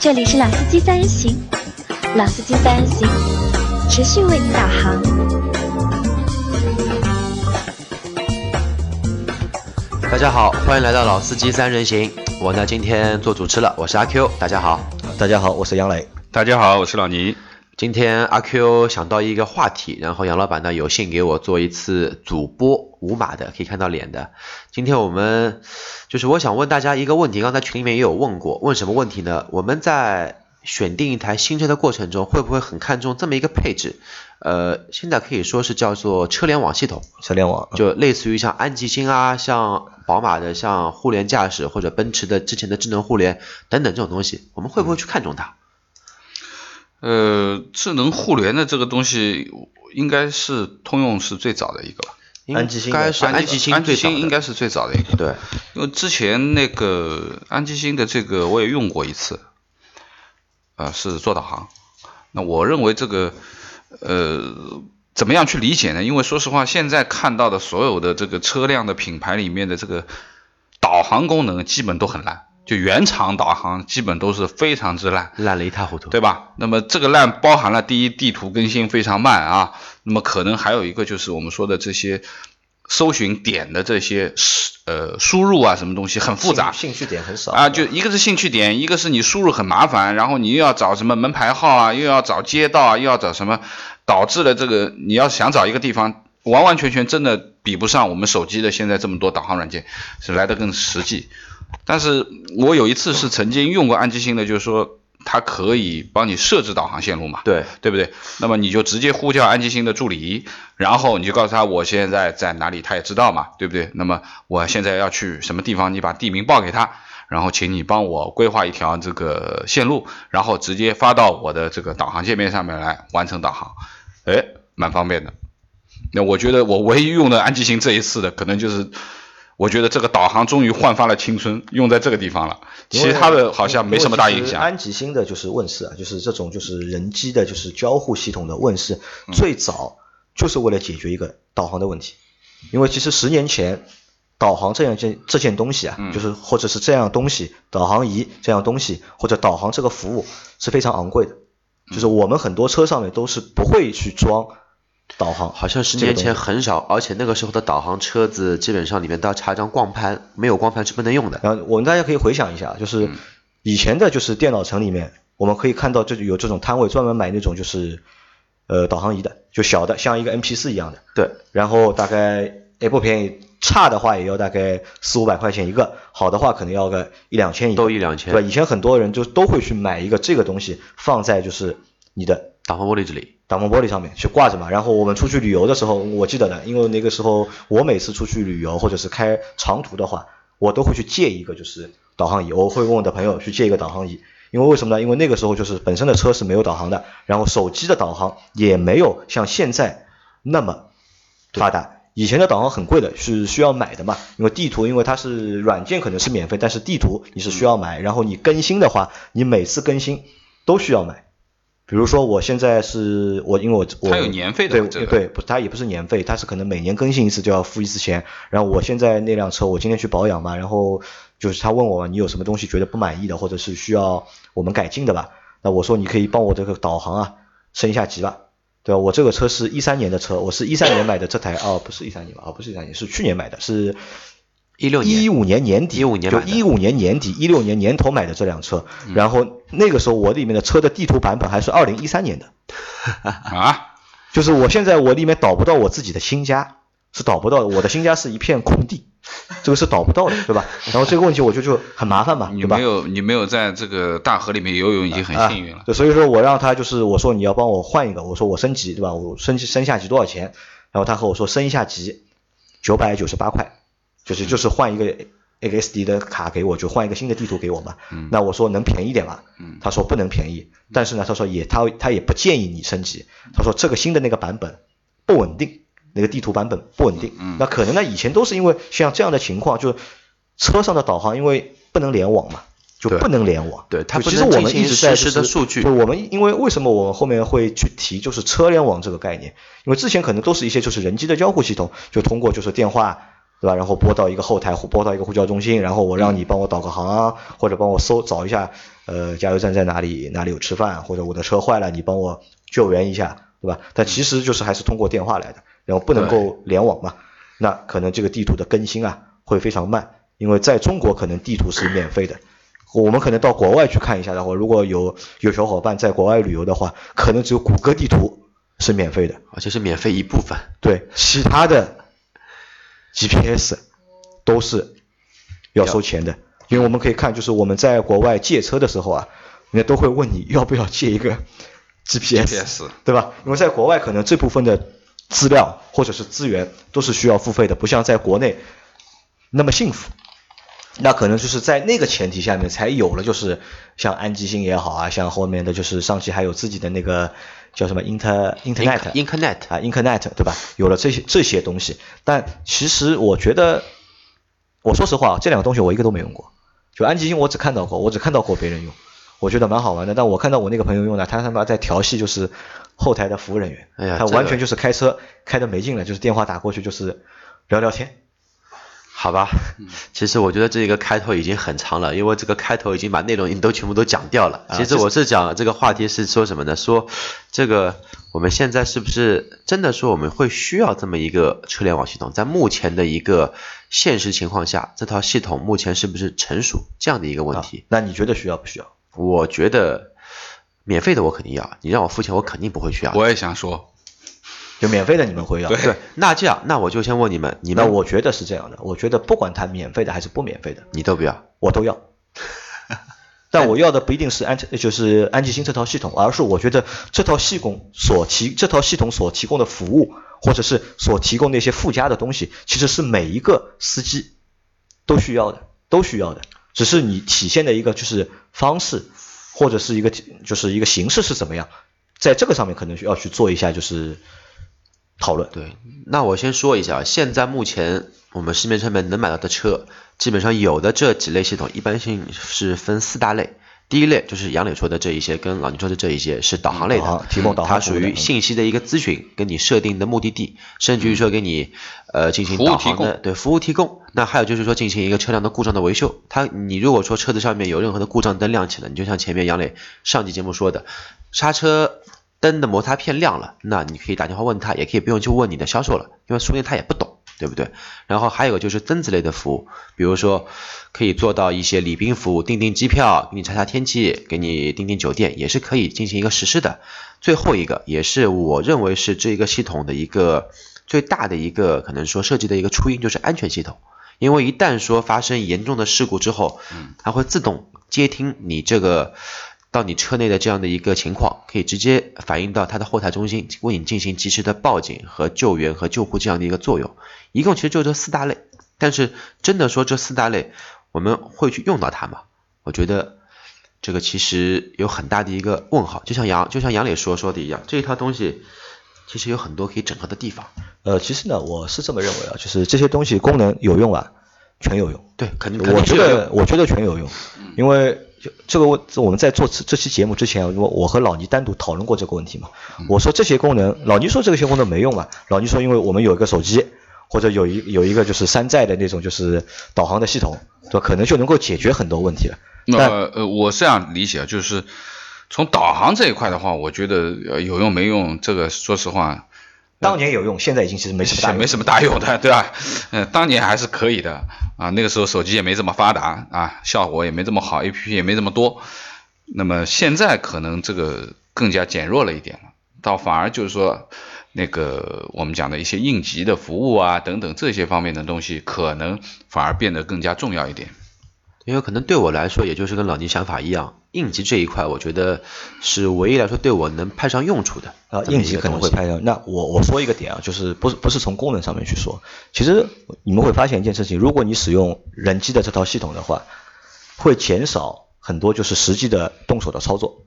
这里是老司机三人行，老司机三人行，持续为你导航。大家好，欢迎来到老司机三人行，我呢今天做主持了，我是阿 Q，大家好。大家好，我是杨磊。大家好，我是老倪。今天阿 Q 想到一个话题，然后杨老板呢有幸给我做一次主播无码的，可以看到脸的。今天我们就是我想问大家一个问题，刚才群里面也有问过，问什么问题呢？我们在选定一台新车的过程中，会不会很看重这么一个配置？呃，现在可以说是叫做车联网系统，车联网就类似于像安吉星啊，像宝马的像互联驾驶，或者奔驰的之前的智能互联等等这种东西，我们会不会去看重它？呃，智能互联的这个东西，应该是通用是最早的一个吧？安吉星应该是安吉星安吉星应该是最早的一个。对，因为之前那个安吉星的这个我也用过一次，呃，是做导航。那我认为这个呃，怎么样去理解呢？因为说实话，现在看到的所有的这个车辆的品牌里面的这个导航功能基本都很烂，就原厂导航基本都是非常之烂。烂了一塌糊涂。对吧？那么这个烂包含了第一，地图更新非常慢啊，那么可能还有一个就是我们说的这些搜寻点的这些呃输入啊，什么东西很复杂兴趣点很少啊，就一个是兴趣点，一个是你输入很麻烦，然后你又要找什么门牌号啊，又要找街道啊，又要找什么，导致了这个你要想找一个地方，完完全全真的比不上我们手机的现在这么多导航软件，是来的更实际。但是我有一次是曾经用过安吉星的，就是说它可以帮你设置导航线路嘛，对，对不对？那么你就直接呼叫安吉星的助理，然后你就告诉他我现在在哪里，他也知道嘛，对不对？那么我现在要去什么地方，你把地名报给他，然后请你帮我规划一条这个线路，然后直接发到我的这个导航界面上面来完成导航，哎，蛮方便的。那我觉得我唯一用的安吉星这一次的，可能就是我觉得这个导航终于焕发了青春，用在这个地方了，其他的好像没什么大影响。安吉星的就是问世啊，就是这种就是人机的，就是交互系统的问世，最早就是为了解决一个导航的问题。因为其实十年前，导航这样件这件东西啊，嗯就是或者是这样东西，导航仪这样东西，或者导航这个服务是非常昂贵的。就是我们很多车上面都是不会去装导航，好像十年前很少，而且那个时候的导航车子基本上里面都要插一张光盘，没有光盘是不能用的。然后我们大家可以回想一下，就是以前的就是电脑城里面，我们可以看到这有这种摊位专门买那种就是呃导航仪的，就小的像一个 MP 四一样的，对，然后大概也不便宜，差的话也要大概四五百块钱一个，好的话可能要个一两千一个，都一两千。对吧？以前很多人就都会去买一个这个东西放在就是你的挡风玻璃这里，挡风玻璃上面去挂着嘛。然后我们出去旅游的时候，我记得的，因为那个时候我每次出去旅游或者是开长途的话，我都会去借一个就是导航仪，我会问我的朋友去借一个导航仪。因为为什么呢？因为那个时候就是本身的车是没有导航的，然后手机的导航也没有像现在那么发达。以前的导航很贵的，是需要买的嘛？因为地图，因为它是软件可能是免费，但是地图你是需要买。然后你更新的话，你每次更新都需要买。比如说我现在是我，因为我我它有年费的对这个对，不，它也不是年费，它是可能每年更新一次就要付一次钱。然后我现在那辆车，我今天去保养嘛，然后就是他问我你有什么东西觉得不满意的，或者是需要我们改进的吧？那我说你可以帮我这个导航啊升一下级吧，对吧？我这个车是一三年的车，我是一三年买的这台，哦，不是一三年吧？哦，不是一三年，是去年买的，是一六年一五年年底，15年买的就一五年年底，一六年年头买的这辆车，然后那个时候我里面的车的地图版本还是二零一三年的，啊，就是我现在我里面导不到我自己的新家，是导不到的，我的新家是一片空地，这个是导不到的，对吧？然后这个问题我就就很麻烦嘛，对吧你没？有你没有在这个大河里面游泳已经很幸运了啊。。对，所以说我让他就是我说你要帮我换一个，我说我升级对吧？我升级升下级多少钱？然后他和我说升一下级九百九十八块，就是就是换一个 XD 的卡给我，就换一个新的地图给我嘛。嗯那我说能便宜点吗？嗯他说不能便宜，但是呢，他说也他他也不建议你升级，他说这个新的那个版本不稳定，那个地图版本不稳定。嗯那可能呢以前都是因为像这样的情况，就是车上的导航因为不能联网嘛，就不能联网。对它其实我们一直在实时的数据就我们因为为什么我们后面会去提就是车联网这个概念？因为之前可能都是一些就是人机的交互系统，就通过就是电话对吧？然后拨到一个后台，拨到一个呼叫中心，然后我让你帮我导个航，或者帮我搜找一下，呃，加油站在哪里，哪里有吃饭，或者我的车坏了，你帮我救援一下，对吧？但其实就是还是通过电话来的，然后不能够联网嘛，那可能这个地图的更新啊会非常慢，因为在中国可能地图是免费的，我们可能到国外去看一下的话，如果有有小伙伴在国外旅游的话，可能只有谷歌地图是免费的，而且是免费一部分。对，其他的 GPS 都是要收钱的，因为我们可以看，就是我们在国外借车的时候啊，人家都会问你要不要借一个 GPS，对吧？因为在国外可能这部分的资料或者是资源都是需要付费的，不像在国内那么幸福。那可能就是在那个前提下面才有了，就是像安吉星也好啊，像后面的就是上汽还有自己的那个叫什么 Inter Internet Internet 啊 Internet 对吧？有了这些这些东西，但其实我觉得，我说实话，这两个东西我一个都没用过。就安吉星我只看到过，我只看到过别人用，我觉得蛮好玩的。但我看到我那个朋友用的，他他妈在调戏就是后台的服务人员，哎，他完全就是开车开的没劲了，就是电话打过去就是聊聊天。好吧，其实我觉得这一个开头已经很长了，因为这个开头已经把内容你都全部都讲掉了。其实我是讲这个话题是说什么呢？说这个我们现在是不是真的说我们会需要这么一个车联网系统？在目前的一个现实情况下，这套系统目前是不是成熟这样的一个问题？那你觉得需要不需要？我觉得免费的我肯定要，你让我付钱我肯定不会需要。我也想说。就免费的你们会要对，那这样那我就先问你们，你们那我觉得是这样的，我觉得不管它免费的还是不免费的，你都不要，我都要。但我要的不一定是安就是安吉星这套系统，而是我觉得这套系统所提这套系统所提供的服务，或者是所提供那些附加的东西，其实是每一个司机都需要的，都需要的。只是你体现的一个就是方式，或者是一个就是一个形式是怎么样，在这个上面可能需要去做一下就是。讨论对，那我先说一下，现在目前我们市面上面能买到的车，基本上有的这几类系统，一般性是分四大类。第一类就是杨磊说的这一些，跟老倪说的这一些是导航类的，提供导航它属于信息的一个咨询，跟你设定的目的地，甚至于说给你呃进行导航的，对服务提供。那还有就是说进行一个车辆的故障的维修，它你如果说车子上面有任何的故障灯亮起了，你就像前面杨磊上期节目说的，刹车。灯的摩擦片亮了，那你可以打电话问他，也可以不用去问你的销售了，因为说不定他也不懂，对不对？然后还有个就是增值类的服务，比如说可以做到一些礼宾服务，订订机票，给你查查天气，给你订订酒店，也是可以进行一个实施的。最后一个也是我认为是这个系统的一个最大的一个可能说设计的一个初因，就是安全系统。因为一旦说发生严重的事故之后，它会自动接听你这个。到你车内的这样的一个情况，可以直接反映到它的后台中心，为你进行及时的报警和救援和救护这样的一个作用。一共其实就这四大类，但是真的说这四大类我们会去用到它吗？我觉得这个其实有很大的一个问号。就像杨就像杨磊说说的一样，这一套东西其实有很多可以整合的地方。呃，其实呢，我是这么认为啊，就是这些东西功能有用啊，全有用。对，肯定我觉得我觉得全有用，因为。就这个问，我们在做这这期节目之前，我我和老倪单独讨论过这个问题嘛。我说这些功能，老倪说这些功能没用啊。老倪说，因为我们有一个手机，或者有一有一个就是山寨的那种就是导航的系统，对吧？可能就能够解决很多问题了。那呃，我这样理解，就是从导航这一块的话，我觉得有用没用，这个说实话。当年有用，现在已经其实没什么大没什么大用的，对吧？嗯，当年还是可以的啊，那个时候手机也没这么发达啊，效果也没这么好，APP 也没这么多。那么现在可能这个更加减弱了一点了，倒反而就是说，那个我们讲的一些应急的服务啊等等这些方面的东西，可能反而变得更加重要一点。因为可能对我来说，也就是跟老倪想法一样，应急这一块，我觉得是唯一来说对我能派上用处的啊。应急可能会派上。那我我说一个点啊，就是不是不是从功能上面去说，其实你们会发现一件事情，如果你使用人机的这套系统的话，会减少很多就是实际的动手的操作。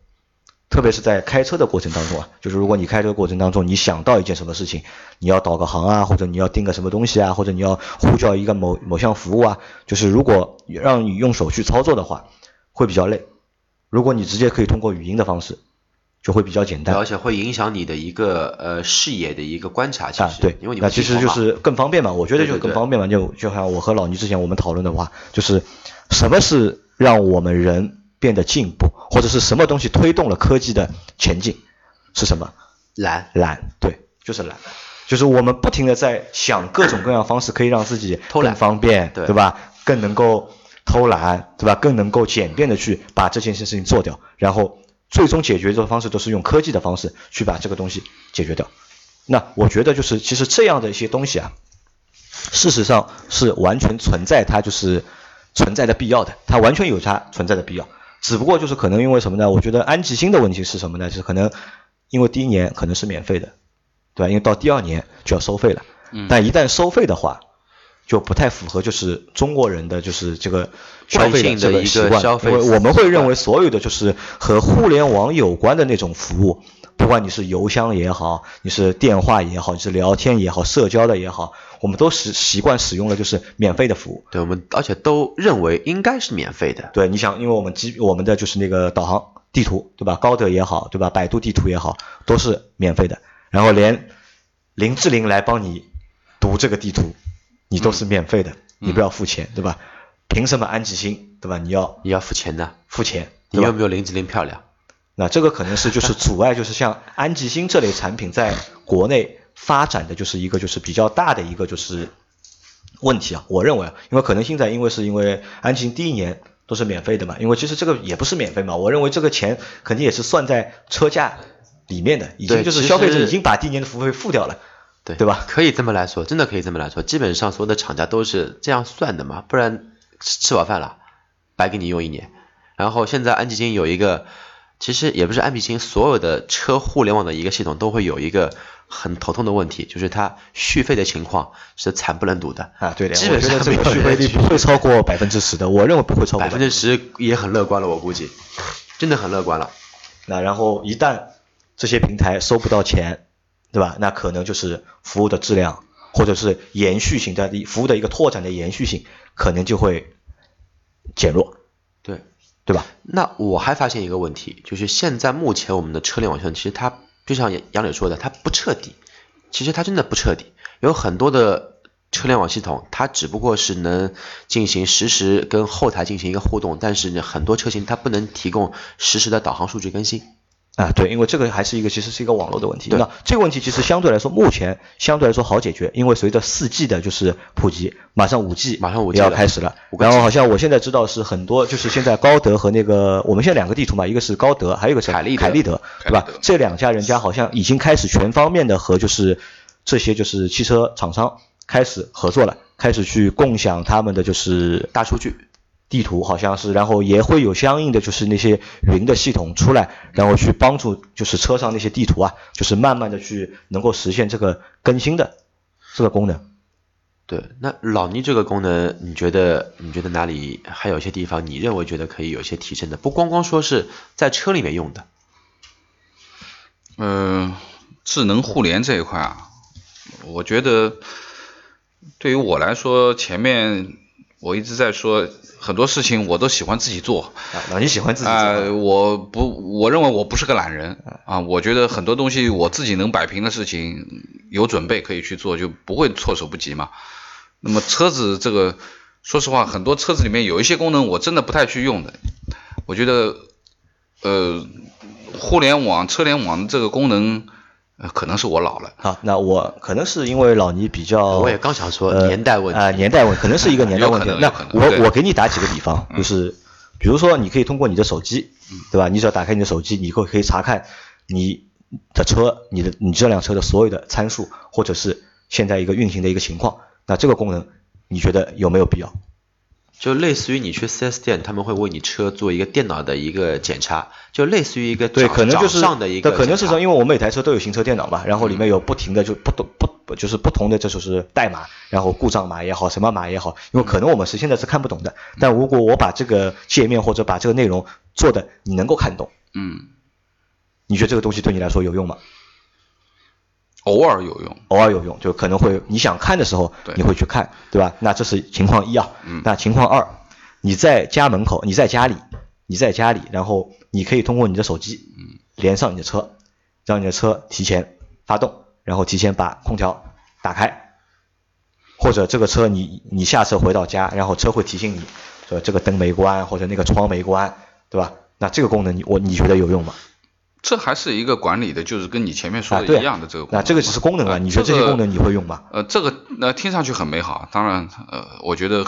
特别是在开车的过程当中啊，就是如果你开车过程当中，你想到一件什么事情，你要导个航啊，或者你要订个什么东西啊，或者你要呼叫一个某某项服务啊，就是如果让你用手去操作的话，会比较累。如果你直接可以通过语音的方式，就会比较简单。而且会影响你的一个呃视野的一个观察，其实，啊对，因为你那其实就是更方便嘛，我觉得就更方便嘛。就就像我和老倪之前我们讨论的话，就是什么是让我们人变得进步，或者是什么东西推动了科技的前进，是什么？懒，懒，对，就是懒，就是我们不停的在想各种各样方式可以让自己偷懒更方便，对对吧？更能够偷懒，对吧？更能够简便的去把这件事情做掉，然后最终解决的方式都是用科技的方式去把这个东西解决掉。那我觉得就是其实这样的一些东西啊，事实上是完全存在它就是存在的必要的，它完全有它存在的必要。只不过就是可能因为什么呢？我觉得安吉星的问题是什么呢？就是可能因为第一年可能是免费的，对吧？因为到第二年就要收费了。嗯但一旦收费的话，就不太符合就是中国人的就是这个消费这个习惯，消费因为我们会认为所有的就是和互联网有关的那种服务，不管你是邮箱也好，你是电话也好，你是聊天也好，社交的也好，我们都是习惯使用的就是免费的服务。对我们而且都认为应该是免费的，对，你想，因为我们基我们的就是那个导航地图，对吧？高德也好，对吧？百度地图也好，都是免费的。然后连林志玲来帮你读这个地图，你都是免费的，你不要付钱，对吧？凭什么安吉星，对吧？你要你要付钱的，付钱，你有没有林志玲漂亮？那这个可能是就是阻碍，就是像安吉星这类产品在国内发展的就是一个就是比较大的一个就是问题啊。我认为啊，因为可能现在因为是因为安吉星第一年都是免费的嘛，因为其实这个也不是免费嘛，我认为这个钱肯定也是算在车价里面的，已经就是消费者已经把第一年的服务费付掉了。对对吧可以这么来说，真的可以这么来说。基本上所有的厂家都是这样算的嘛，不然吃吃饱饭了，白给你用一年。然后现在安吉星有一个，其实也不是安比星，所有的车互联网的一个系统都会有一个很头痛的问题，就是它续费的情况是惨不忍睹的。啊，对的，基本上这个续费率不会超过百分之十的，我认为不会超过百分之十也很乐观了，我估计，真的很乐观了。那然后一旦这些平台收不到钱，对吧？那可能就是服务的质量，或者是延续性的服务的一个拓展的延续性，可能就会减弱，对，吧？那我还发现一个问题，就是现在目前我们的车联网系统，其实它就像杨杨磊说的，它不彻底。其实它真的不彻底，有很多的车联网系统，它只不过是能进行实时跟后台进行一个互动，但是，很多车型它不能提供实时的导航数据更新。啊，对，因为这个还是一个其实是一个网络的问题。对那这个问题其实相对来说，目前相对来说好解决，因为随着四 G 的就是普及，马上五 G 马上五 G 也要开始了。然后好像我现在知道是很多，就是现在高德和那个我们现在两个地图嘛，一个是高德，还有一个是凯立德凯立德，对吧？这两家人家好像已经开始全方面的和就是这些就是汽车厂商开始合作了，开始去共享他们的就是大数据，地图好像是，然后也会有相应的就是那些云的系统出来，然后去帮助就是车上那些地图啊，就是慢慢的去能够实现这个更新的这个功能。对，那老倪这个功能，你觉得你觉得哪里还有一些地方你认为觉得可以有些提升的？不光光说是在车里面用的，嗯，智能互联这一块啊，我觉得对于我来说，前面我一直在说很多事情我都喜欢自己做啊，那你喜欢自己做啊、吗我不，我认为我不是个懒人啊，我觉得很多东西我自己能摆平的事情，有准备可以去做，就不会措手不及嘛。那么车子这个，说实话，很多车子里面有一些功能我真的不太去用的，我觉得，呃，互联网、车联网这个功能，呃，可能是我老了。好，那我可能是因为老倪比较，我也刚想说呃年代问题啊、年代问可能是一个年代问题那我我给你打几个比方，就是比如说你可以通过你的手机，对吧？你只要打开你的手机，你以后可以查看你的车，你的你这辆车的所有的参数，或者是现在一个运行的一个情况。那这个功能你觉得有没有必要？就类似于你去 4S 店，他们会为你车做一个电脑的一个检查，就类似于一个对，可能就是掌上的一个对，可能是说，因为我们每台车都有行车电脑嘛，然后里面有不停的就不同不不就是不同的这就是代码，然后故障码也好，什么码也好，因为可能我们是现在是看不懂的，但如果我把这个界面或者把这个内容做的你能够看懂，嗯，你觉得这个东西对你来说有用吗？偶尔有用。偶尔有用，就可能会你想看的时候你会去看，对吧？那这是情况一啊。嗯那情况二，你在家门口，你在家里，你在家里，然后你可以通过你的手机，连上你的车，让你的车提前发动，然后提前把空调打开，或者这个车你你下车回到家，然后车会提醒你说这个灯没关或者那个窗没关，对吧？那这个功能你我你觉得有用吗？这还是一个管理的，就是跟你前面说的一样的这个功能。那这个只是功能啊，呃你觉得这些功能你会用吗？呃，这个呃听上去很美好，当然呃，我觉得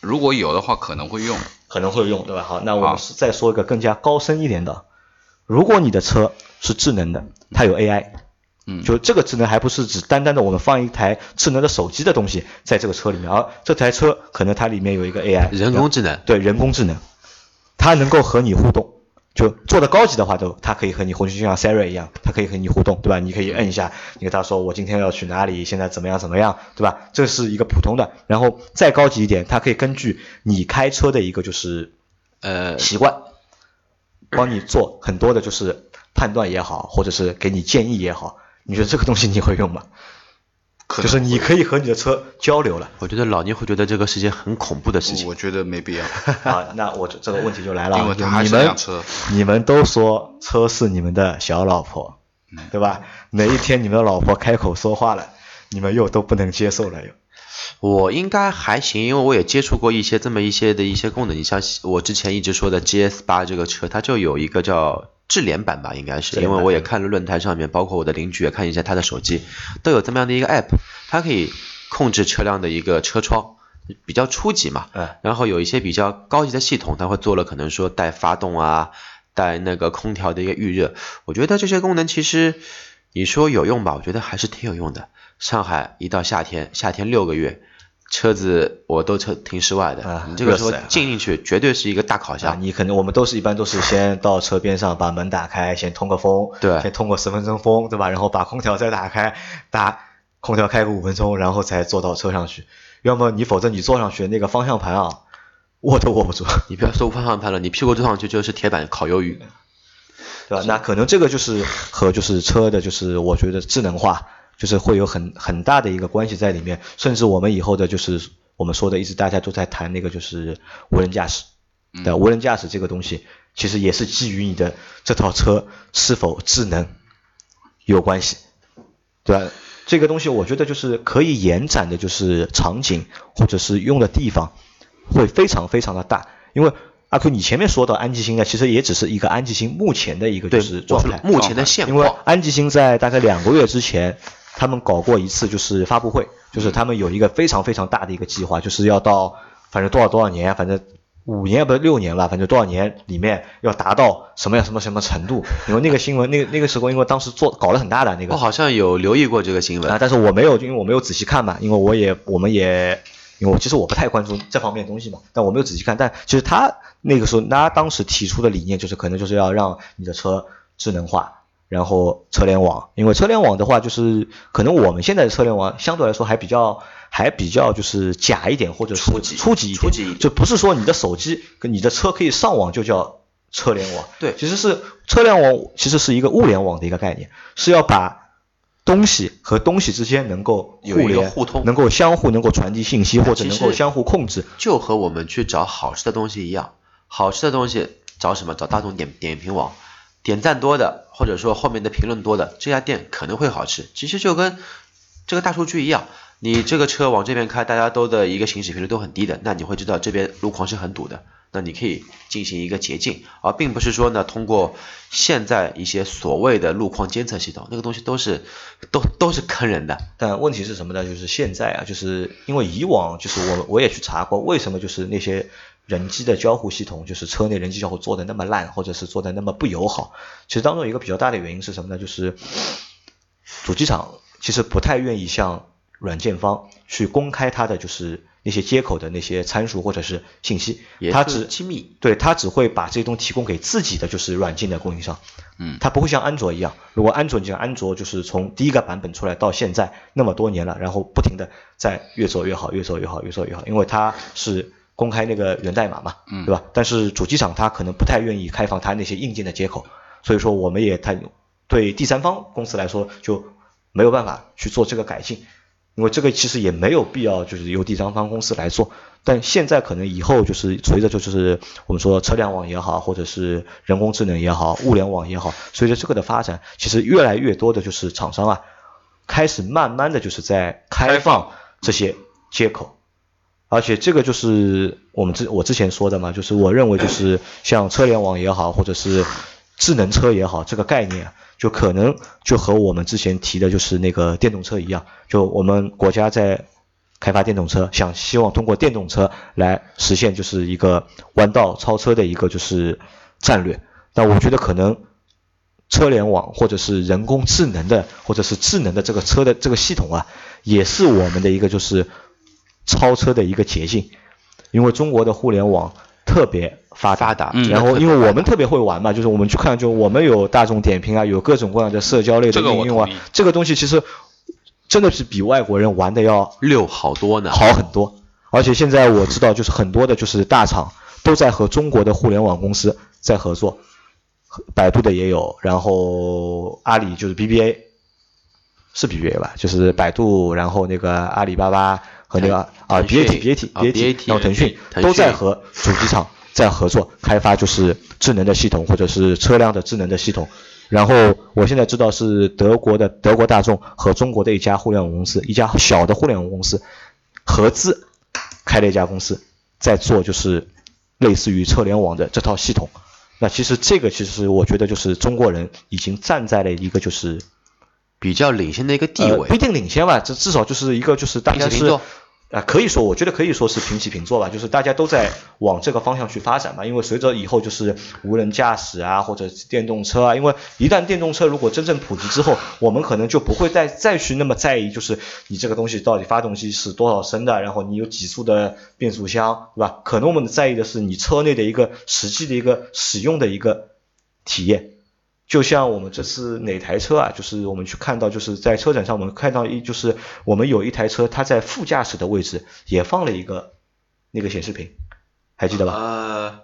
如果有的话可能会用。可能会用，对吧？好，那我们是再说一个更加高深一点的，如果你的车是智能的，它有 AI，嗯，就这个智能还不是指单单的我们放一台智能的手机的东西在这个车里面，而这台车可能它里面有一个 AI，人工智能，对人工智能，它能够和你互动。就做的高级的话都，它可以和你互动，就像 Siri 一样，它可以和你互动，对吧？你可以摁一下，你跟它说我今天要去哪里，现在怎么样怎么样，对吧？这是一个普通的，然后再高级一点，它可以根据你开车的一个就是呃，习惯，帮你做很多的就是判断也好，或者是给你建议也好，你觉得这个东西你会用吗？可能就是你可以和你的车交流了我觉得老倪会觉得这个是件很恐怖的事情。我觉得没必要，啊，那我这这个问题就来了啊，因为它还是你们辆车。你们都说车是你们的小老婆，对吧？哪一天你们的老婆开口说话了，你们又都不能接受了又。我应该还行，因为我也接触过一些这么一些的一些功能。你像我之前一直说的 GS 八这个车，它就有一个叫智联版吧，应该是，因为我也看了论坛上面，包括我的邻居也看一下他的手机，都有这么样的一个 app，它可以控制车辆的一个车窗，比较初级嘛。哎，然后有一些比较高级的系统，它会做了可能说带发动啊，带那个空调的一个预热。我觉得这些功能其实你说有用吧，我觉得还是挺有用的。上海一到夏天，夏天六个月，车子我都车停室外的，啊你这个时候进进去绝对是一个大烤啊，箱。你可能我们都是一般都是先到车边上把门打开，先通个风，对先通个十分钟风，对吧？然后把空调再打开，打空调开个五分钟，然后才坐到车上去。要么你否则你坐上去那个方向盘啊，握都握不住，你不要说方向盘了，你屁股坐上去就是铁板烤鱿鱼。对吧？那可能这个就是和就是车的，就是我觉得智能化，就是会有很很大的一个关系在里面。甚至我们以后的就是我们说的，一直大家都在谈那个就是无人驾驶，对吧，无人驾驶这个东西，其实也是基于你的这套车是否智能有关系，对吧？这个东西我觉得就是可以延展的，就是场景或者是用的地方会非常非常的大，因为阿 Q 你前面说到安吉星呢，其实也只是一个安吉星目前的一个就是，状态，目前的现因为。安吉星在大概两个月之前，他们搞过一次就是发布会，就是他们有一个非常非常大的一个计划，就是要到反正多少多少年，反正五年不是六年了，反正多少年里面要达到什么样什么什么程度。因为那个新闻，那个那个时候因为当时做搞得很大的那个我好像有留意过这个新闻啊，但是我没有，因为我没有仔细看嘛，因为我也我们也，因为我其实我不太关注这方面的东西嘛，但我没有仔细看。但其实他那个时候，他当时提出的理念就是，可能就是要让你的车智能化，然后车联网。因为车联网的话，就是可能我们现在的车联网相对来说还比较还比较就是假一点，或者是初级初级初级一点就不是说你的手机跟你的车可以上网就叫车联网。对其实是车联网其实是一个物联网的一个概念，是要把东西和东西之间能够有一个联、互通能够相互能够传递信息，或者能够相互控制。就和我们去找好吃的东西一样，好吃的东西找什么？找大众点点评网，点赞多的，或者说后面的评论多的，这家店可能会好吃。其实就跟这个大数据一样，你这个车往这边开，大家都的一个行驶频率都很低的，那你会知道这边路况是很堵的，那你可以进行一个捷径，而并不是说呢通过现在一些所谓的路况监测系统，那个东西都是都都是坑人的。但问题是什么呢？就是现在啊，就是因为以往就是我我也去查过，为什么就是那些人机的交互系统，就是车内人机交互做的那么烂，或者是做的那么不友好？其实当中一个比较大的原因是什么呢？就是主机厂其实不太愿意向软件方去公开它的就是那些接口的那些参数或者是信息，它只是机密，对，它只会把这些东西提供给自己的就是软件的供应商。嗯它不会像安卓一样，如果安卓你像安卓就是从第一个版本出来到现在那么多年了，然后不停的在越做越好，越做越好，越做越好，因为它是公开那个源代码嘛，嗯对吧？但是主机厂它可能不太愿意开放它那些硬件的接口，所以说我们也它对第三方公司来说就没有办法去做这个改进。因为这个其实也没有必要就是由第三方公司来做。但现在可能以后就是随着就是我们说车联网也好，或者是人工智能也好，物联网也好，随着这个的发展，其实越来越多的就是厂商啊，开始慢慢的就是在开放这些接口，而且这个就是我们之我之前说的嘛，就是我认为就是像车联网也好，或者是智能车也好，这个概念就可能就和我们之前提的就是那个电动车一样，就我们国家在开发电动车，想希望通过电动车来实现就是一个弯道超车的一个就是战略。那我觉得可能车联网或者是人工智能的或者是智能的这个车的这个系统啊，也是我们的一个就是超车的一个捷径。因为中国的互联网特别发达，发达嗯然后因为我们特别会玩嘛，就是我们去看，就我们有大众点评啊，有各种各样的社交类的应用啊这个东西其实真的是比外国人玩的要六好多呢。好很多。而且现在我知道，就是很多的就是大厂都在和中国的互联网公司在合作，百度的也有，然后阿里就是 BBA，是 BBA 吧？就是百度，然后那个阿里巴巴和那个啊 BAT BAT 啊 BAT，BAT 然后腾讯都在和主机厂 在合作开发，就是智能的系统或者是车辆的智能的系统。然后我现在知道是德国的德国大众和中国的一家互联网公司，一家小的互联网公司合资开了一家公司，在做就是类似于车联网的这套系统。那其实这个其实我觉得就是中国人已经站在了一个就是比较领先的一个地位呃不一，定领先吧，这至少就是一个就是大家是啊、可以说，我觉得可以说是平起平坐吧，就是大家都在往这个方向去发展嘛。因为随着以后就是无人驾驶啊，或者电动车啊，因为一旦电动车如果真正普及之后，我们可能就不会再再去那么在意，就是你这个东西到底发动机是多少升的，然后你有几速的变速箱，对吧？可能我们在意的是你车内的一个实际的一个使用的一个体验。就像我们这次哪台车啊，就是我们去看到，就是在车展上我们看到一，就是我们有一台车，它在副驾驶的位置也放了一个那个显示屏，还记得吧？呃，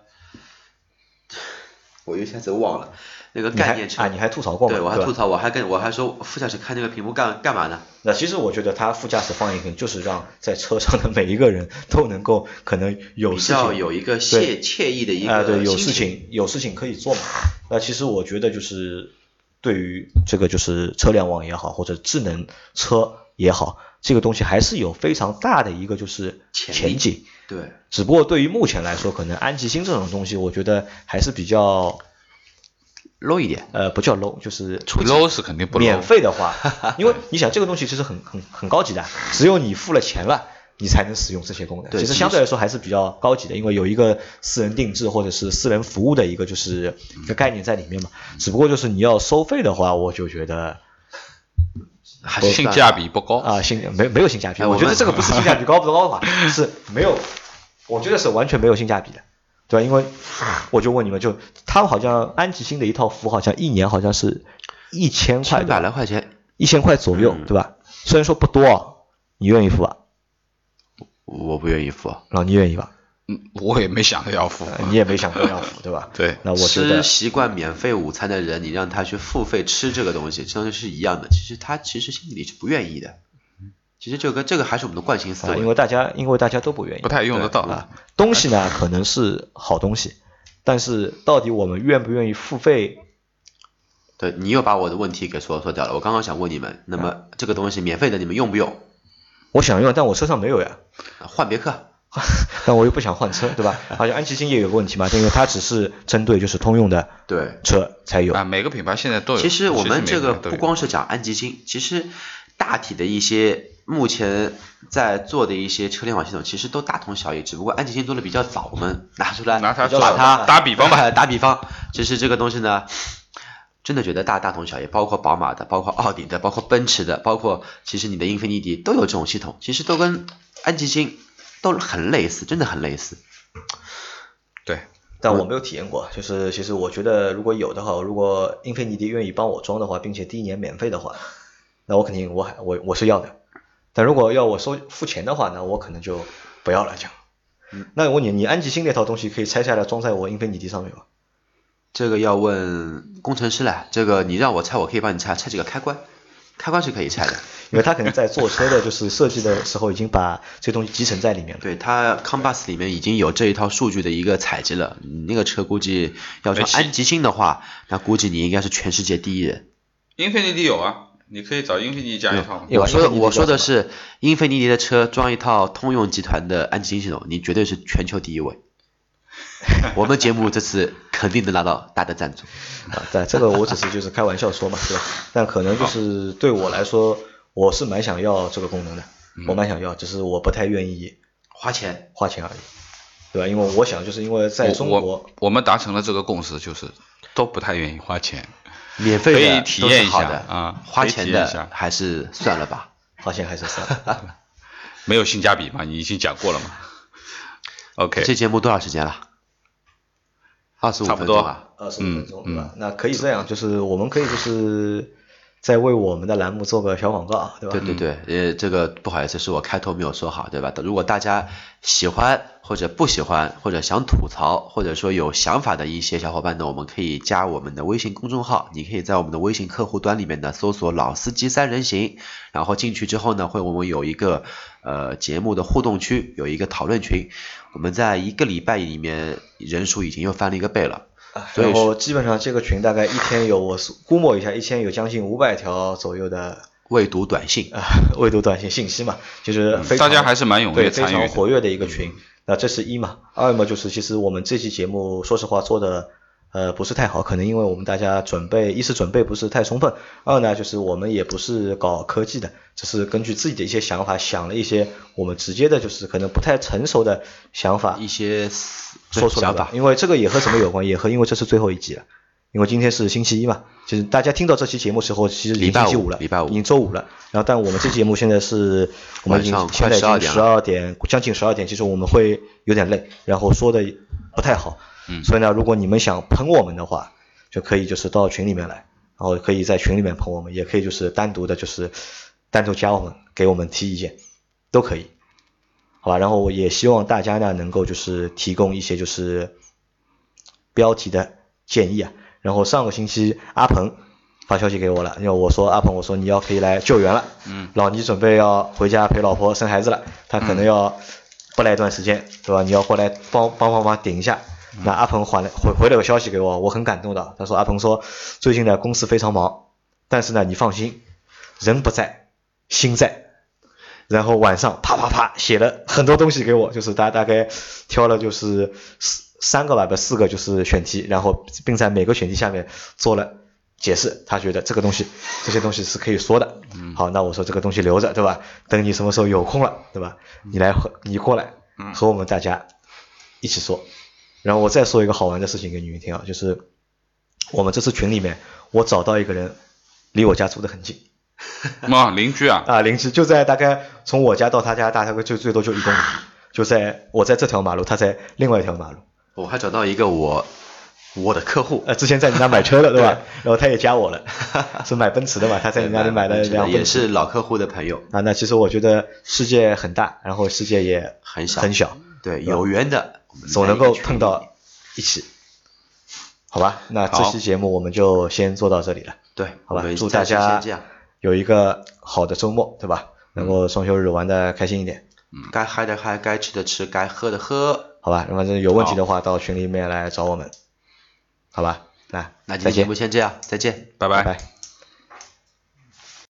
我一下子忘了那个概念车啊，你还吐槽过吗？对我还吐槽，我还跟我还说副驾驶看那个屏幕干干嘛呢？那其实我觉得它副驾驶放一个，就是让在车上的每一个人 都能够可能有比事情较有一个对惬惬意的一个啊、对，有事情。有事情可以做嘛。那其实我觉得就是对于这个就是车联网也好，或者智能车也好，这个东西还是有非常大的一个就是前景。对，只不过对于目前来说，可能安吉星这种东西，我觉得还是比较 low 一点，呃不叫 low，就是不 low 是肯定不 low，免费的话，因为你想这个东西其实很很很高级的，只有你付了钱了。你才能使用这些功能，其实相对来说还是比较高级的，因为有一个私人定制或者是私人服务的一个就是一个概念在里面嘛。只不过就是你要收费的话，我就觉得还是性价比不高。啊性没没有性价比，哎我觉得这个不是性价比高不高的话，是没有，我觉得是完全没有性价比的，对吧？因为我就问你们，就他们好像安吉星的一套服好像一年好像是一千块千百的，来块钱，一千块左右，嗯对吧？虽然说不多，你愿意付吧？我不愿意付。然后你愿意吧？嗯，我也没想着要付。呃你也没想过要付，对吧？对那我觉吃得习惯免费午餐的人，你让他去付费吃这个东西，相当于是一样的。其实他其实心里是不愿意的。其实这个这个还是我们的惯性思啊，维。因为大家因为大家都不愿意，不太用得到啊。东西呢可能是好东西，但是到底我们愿不愿意付费？对你又把我的问题给说说掉了。我刚刚想问你们，那么这个东西免费的，你们用不用？我想用，但我车上没有呀。啊换别克。但我又不想换车，对吧？而且安吉星也有个问题嘛，因为它只是针对就是通用的对，车才有。啊，每个品牌现在都有。其实我们这个不光是讲安吉星，其实大体的一些目前在做的一些车联网系统，其实都大同小异，只不过安吉星做的比较早，我们拿出来拿它做把它打比方吧。打比方，其实这个东西呢，真的觉得大大同小异，包括宝马的，包括奥迪的，包括奔驰的，包括其实你的英菲尼迪都有这种系统，其实都跟安吉星都很类似，真的很类似。对，但我没有体验过，就是其实我觉得如果有的话，如果英菲尼迪愿意帮我装的话，并且第一年免费的话，那我肯定我还我我是要的。但如果要我收付钱的话，呢我可能就不要了就。那我问你，你安吉星那套东西可以拆下来装在我英菲尼迪上面吗？这个要问工程师了，这个你让我拆，我可以帮你拆，拆几个开关。开关是可以拆的。因为他可能在做车的就是设计的时候已经把这东西集成在里面了。对，它 Compass 里面已经有这一套数据的一个采集了。你那个车估计要说安吉星的话，那估计你应该是全世界第一人。英菲尼迪有啊，你可以找英菲尼迪加一套嘛。我说英菲尼迪我说的是英菲尼迪的车装一套通用集团的安吉星系统，你绝对是全球第一位。我们节目这次肯定能拿到大的赞助。啊，对，这个我只是就是开玩笑说嘛，对吧？但可能就是对我来说，我是蛮想要这个功能的，我蛮想要，只是我不太愿意花钱，花钱而已，对吧？因为我想就是因为在中我国我我们达成了这个共识，就是都不太愿意花钱。免费的可以体验一下都是好的啊花钱的还是算了吧。花钱还是算了。没有性价比嘛？你已经讲过了嘛？OK，这节目多少时间了？二十五差不多分钟啊。二十五分钟，嗯对吧？那可以这样，就是我们可以就是再为我们的栏目做个小广告，对吧？对对对，呃，这个不好意思，是我开头没有说好，对吧？如果大家喜欢或者不喜欢，或者想吐槽，或者说有想法的一些小伙伴呢，我们可以加我们的微信公众号，你可以在我们的微信客户端里面呢搜索“老司机三人行”，然后进去之后呢，会我们有一个呃节目的互动区，有一个讨论群，我们在一个礼拜里面人数已经又翻了一个倍了。所以然后基本上这个群大概一天有，我是估摸一下，一天有将近五百条左右的未读短信，啊 未读短信信息嘛，就是非常、大家还是蛮踊跃对非参与活跃的一个群。那这是一嘛，二嘛就是其实我们这期节目说实话做的呃不是太好，可能因为我们大家准备一是准备不是太充分，二呢就是我们也不是搞科技的，只是根据自己的一些想法想了一些我们直接的就是可能不太成熟的想法。一些思说出来吧，，因为这个也和什么有关，也和因为这是最后一集了。因为今天是星期一嘛，就是大家听到这期节目时候，其实已经礼拜星期五了，礼拜五已经周五了。然后，但我们这期节目现在是，我们已经现在已快12经点十二点，将近十二点，其实我们会有点累，然后说的不太好。嗯所以呢，如果你们想喷我们的话，就可以就是到群里面来，然后可以在群里面喷我们，也可以就是单独的，就是单独加我们，给我们提意见，都可以。好吧，然后我也希望大家呢能够就是提供一些就是标题的建议啊。然后上个星期阿鹏发消息给我了，因为我说阿鹏，我说你要可以来救援了，嗯，老倪准备要回家陪老婆生孩子了，他可能要不来一段时间，对吧？你要过来帮帮帮忙顶一下。那阿鹏还了回回了个消息给我，我很感动的。他说阿鹏说最近呢公司非常忙，但是呢你放心，人不在，心在。然后晚上啪啪啪写了很多东西给我，就是大大概挑了就是四三个吧，不四个就是选题，然后并在每个选题下面做了解释。他觉得这个东西这些东西是可以说的。好，那我说这个东西留着，对吧？等你什么时候有空了，对吧？你来和你过来和我们大家一起说。然后我再说一个好玩的事情给你们听啊，就是我们这次群里面，我找到一个人离我家住的很近。嘛，邻居啊，啊，邻居就在大概从我家到他家大概就最多就一公里，就在我在这条马路，他在另外一条马路。我还找到一个我我的客户，呃，之前在你那买车的对吧？然后他也加我了，是买奔驰的嘛？他在你那里买了一辆也是老客户的朋友，啊。那其实我觉得世界很大，然后世界也很小很小，对，有缘的总能够碰到一起。好吧，那这期节目我们就先做到这里了。对，好吧祝大家有一个好的周末，对吧？能够双休日玩的开心一点。该嗨的嗨，该吃的吃，该喝的喝。好吧，反正有问题的话，到群里面来找我们，好吧？那那今天节目，先这样，再见。拜拜。拜拜。